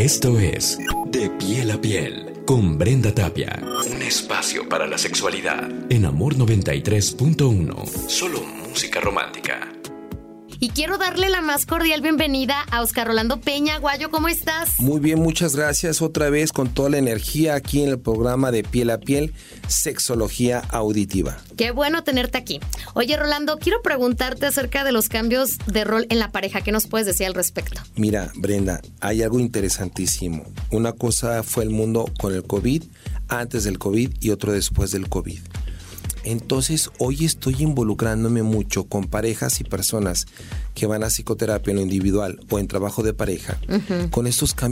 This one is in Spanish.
Esto es De Piel a Piel con Brenda Tapia. Un espacio para la sexualidad. En Amor 93.1. Solo música romántica. Y quiero darle la más cordial bienvenida a Oscar Rolando Peña. Guayo, ¿cómo estás? Muy bien, muchas gracias. Otra vez con toda la energía aquí en el programa de Piel a Piel, Sexología Auditiva. Qué bueno tenerte aquí. Oye, Rolando, quiero preguntarte acerca de los cambios de rol en la pareja. ¿Qué nos puedes decir al respecto? Mira, Brenda, hay algo interesantísimo. Una cosa fue el mundo con el COVID, antes del COVID y otro después del COVID. Entonces hoy estoy involucrándome mucho con parejas y personas que van a psicoterapia en lo individual o en trabajo de pareja, con estos cambios